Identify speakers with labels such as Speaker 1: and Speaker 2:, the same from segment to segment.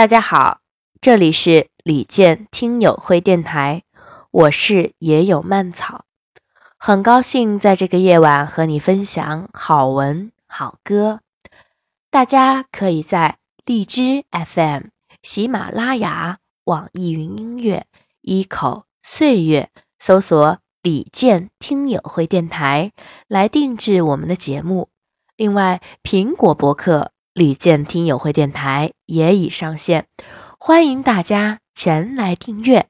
Speaker 1: 大家好，这里是李健听友会电台，我是野有蔓草，很高兴在这个夜晚和你分享好文好歌。大家可以在荔枝 FM、喜马拉雅、网易云音乐、一口岁月搜索“李健听友会电台”来定制我们的节目。另外，苹果博客。李健听友会电台也已上线，欢迎大家前来订阅。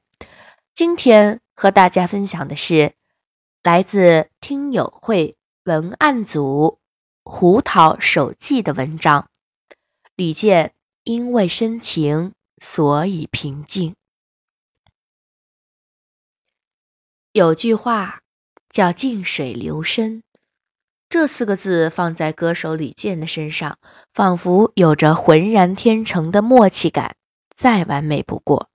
Speaker 1: 今天和大家分享的是来自听友会文案组胡桃手记的文章。李健因为深情，所以平静。有句话叫“静水流深”。这四个字放在歌手李健的身上，仿佛有着浑然天成的默契感，再完美不过。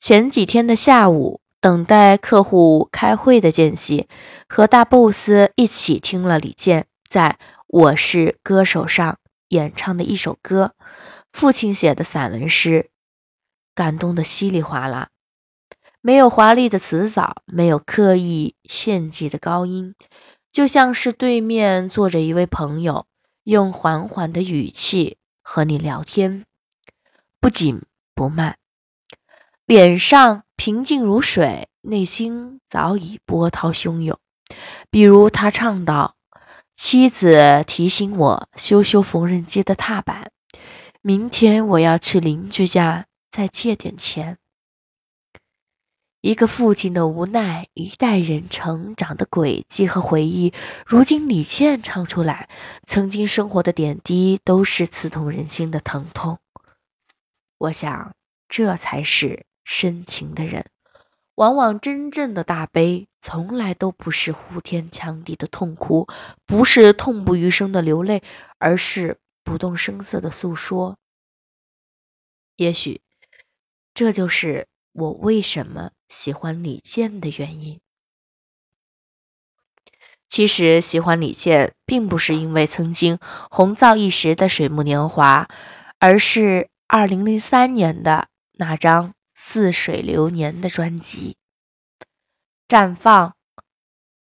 Speaker 1: 前几天的下午，等待客户开会的间隙，和大 boss 一起听了李健在《我是歌手》上演唱的一首歌，父亲写的散文诗，感动的稀里哗啦。没有华丽的词藻，没有刻意炫技的高音。就像是对面坐着一位朋友，用缓缓的语气和你聊天，不紧不慢，脸上平静如水，内心早已波涛汹涌。比如他唱道：“妻子提醒我修修缝纫机的踏板，明天我要去邻居家再借点钱。”一个父亲的无奈，一代人成长的轨迹和回忆，如今李健唱出来，曾经生活的点滴都是刺痛人心的疼痛。我想，这才是深情的人。往往真正的大悲，从来都不是呼天抢地的痛哭，不是痛不欲生的流泪，而是不动声色的诉说。也许，这就是我为什么。喜欢李健的原因，其实喜欢李健并不是因为曾经红燥一时的《水木年华》，而是二零零三年的那张《似水流年》的专辑。绽放，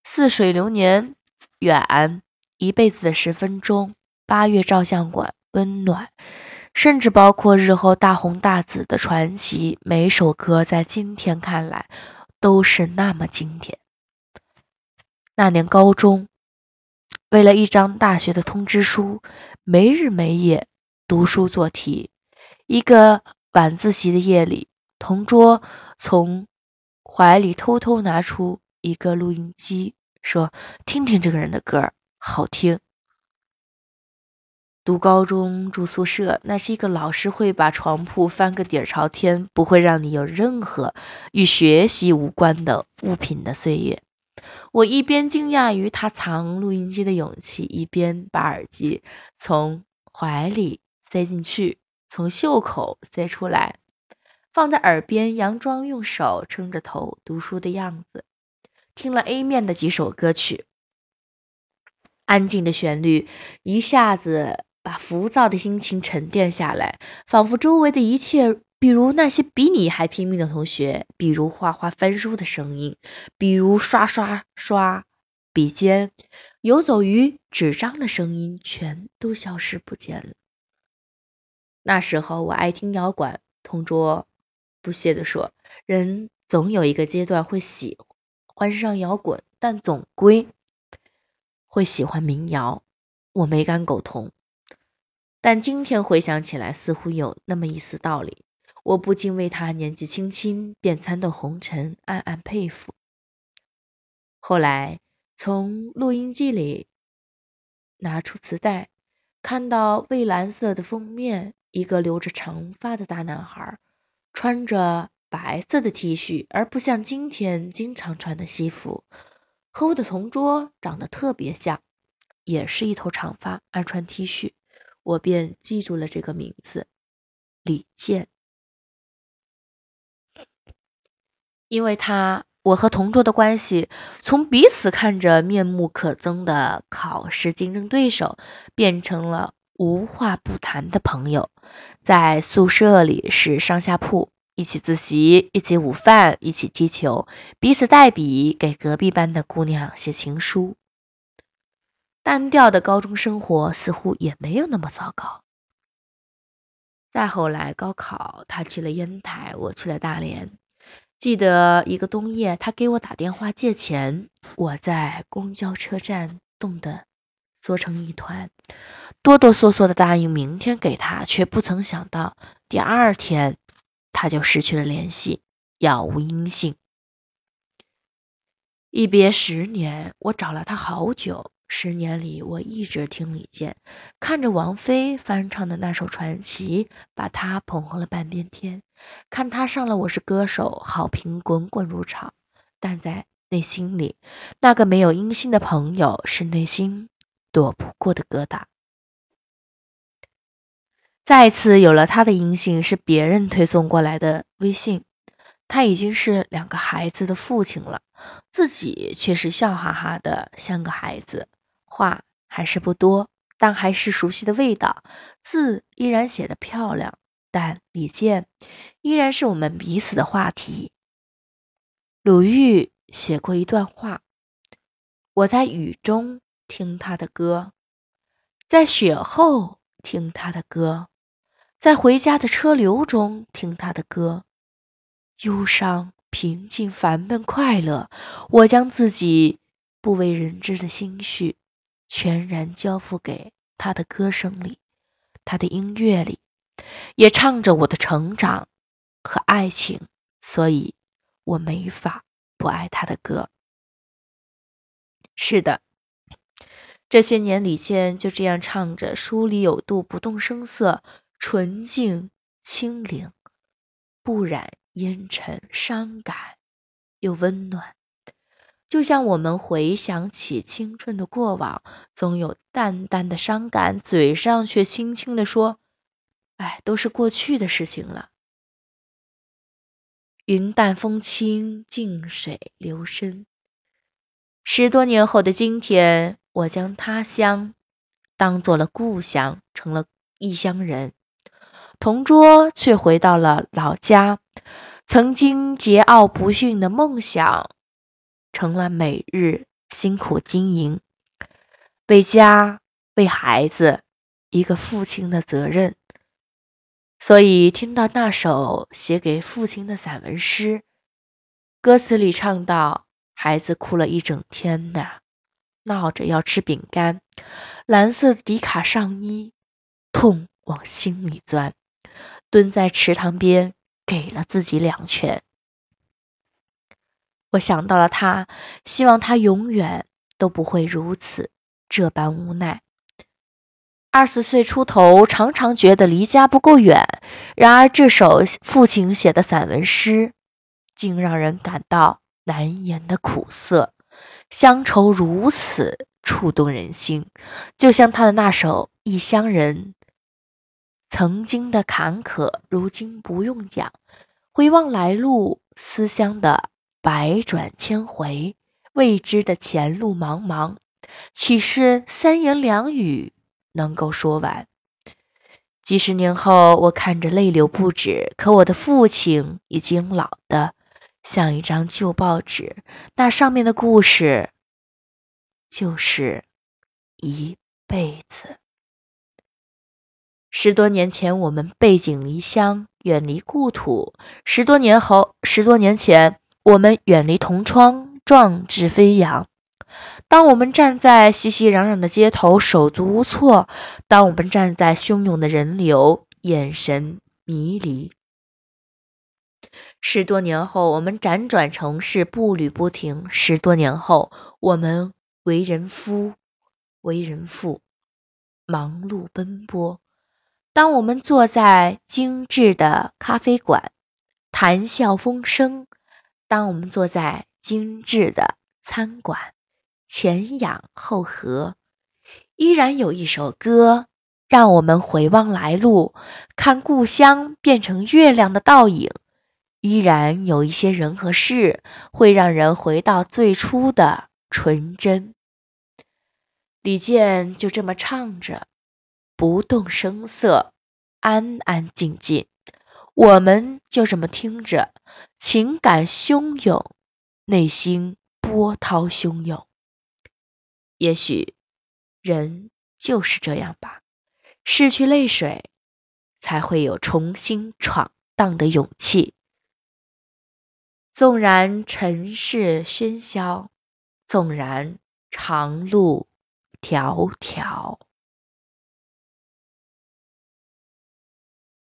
Speaker 1: 似水流年，远，一辈子的十分钟，八月照相馆，温暖。甚至包括日后大红大紫的传奇，每首歌在今天看来都是那么经典。那年高中，为了一张大学的通知书，没日没夜读书做题。一个晚自习的夜里，同桌从怀里偷偷拿出一个录音机，说：“听听这个人的歌，好听。”读高中住宿舍，那是一个老师会把床铺翻个底儿朝天，不会让你有任何与学习无关的物品的岁月。我一边惊讶于他藏录音机的勇气，一边把耳机从怀里塞进去，从袖口塞出来，放在耳边，佯装用手撑着头读书的样子。听了 A 面的几首歌曲，安静的旋律一下子。把浮躁的心情沉淀下来，仿佛周围的一切，比如那些比你还拼命的同学，比如画画翻书的声音，比如刷刷刷笔尖游走于纸张的声音，全都消失不见了。那时候我爱听摇滚，同桌不屑地说：“人总有一个阶段会喜欢上摇滚，但总归会喜欢民谣。”我没敢苟同。但今天回想起来，似乎有那么一丝道理，我不禁为他年纪轻轻便参透红尘暗暗佩服。后来从录音机里拿出磁带，看到蔚蓝色的封面，一个留着长发的大男孩，穿着白色的 T 恤，而不像今天经常穿的西服，和我的同桌长得特别像，也是一头长发，爱穿 T 恤。我便记住了这个名字，李健。因为他，我和同桌的关系从彼此看着面目可憎的考试竞争对手，变成了无话不谈的朋友，在宿舍里是上下铺，一起自习，一起午饭，一起踢球，彼此代笔给隔壁班的姑娘写情书。单调的高中生活似乎也没有那么糟糕。再后来高考，他去了烟台，我去了大连。记得一个冬夜，他给我打电话借钱，我在公交车站冻得。缩成一团，哆哆嗦嗦的答应明天给他，却不曾想到第二天他就失去了联系，杳无音信。一别十年，我找了他好久。十年里，我一直听李健，看着王菲翻唱的那首传奇，把他捧红了半边天；看他上了《我是歌手》，好评滚滚如潮。但在内心里，那个没有音信的朋友，是内心。躲不过的疙瘩。再次有了他的音信，是别人推送过来的微信。他已经是两个孩子的父亲了，自己却是笑哈哈的，像个孩子。话还是不多，但还是熟悉的味道。字依然写得漂亮，但李健依然是我们彼此的话题。鲁豫写过一段话：“我在雨中。”听他的歌，在雪后听他的歌，在回家的车流中听他的歌，忧伤、平静、烦闷、快乐，我将自己不为人知的心绪全然交付给他的歌声里，他的音乐里，也唱着我的成长和爱情，所以我没法不爱他的歌。是的。这些年，李健就这样唱着，书里有度，不动声色，纯净清灵，不染烟尘，伤感又温暖。就像我们回想起青春的过往，总有淡淡的伤感，嘴上却轻轻地说：“哎，都是过去的事情了。”云淡风轻，静水流深。十多年后的今天。我将他乡当做了故乡，成了异乡人；同桌却回到了老家。曾经桀骜不驯的梦想，成了每日辛苦经营，为家为孩子一个父亲的责任。所以，听到那首写给父亲的散文诗，歌词里唱到：“孩子哭了一整天呐。”闹着要吃饼干，蓝色的迪卡上衣，痛往心里钻，蹲在池塘边给了自己两拳。我想到了他，希望他永远都不会如此这般无奈。二十岁出头，常常觉得离家不够远，然而这首父亲写的散文诗，竟让人感到难言的苦涩。乡愁如此触动人心，就像他的那首《异乡人》。曾经的坎坷，如今不用讲。回望来路，思乡的百转千回，未知的前路茫茫，岂是三言两语能够说完？几十年后，我看着泪流不止，可我的父亲已经老的。像一张旧报纸，那上面的故事就是一辈子。十多年前，我们背井离乡，远离故土；十多年后，十多年前，我们远离同窗，壮志飞扬。当我们站在熙熙攘攘的街头，手足无措；当我们站在汹涌的人流，眼神迷离。十多年后，我们辗转城市，步履不停；十多年后，我们为人夫，为人父，忙碌奔波。当我们坐在精致的咖啡馆，谈笑风生；当我们坐在精致的餐馆，前仰后合，依然有一首歌，让我们回望来路，看故乡变成月亮的倒影。依然有一些人和事会让人回到最初的纯真。李健就这么唱着，不动声色，安安静静。我们就这么听着，情感汹涌，内心波涛汹涌。也许，人就是这样吧，拭去泪水，才会有重新闯荡的勇气。纵然尘世喧嚣，纵然长路迢迢。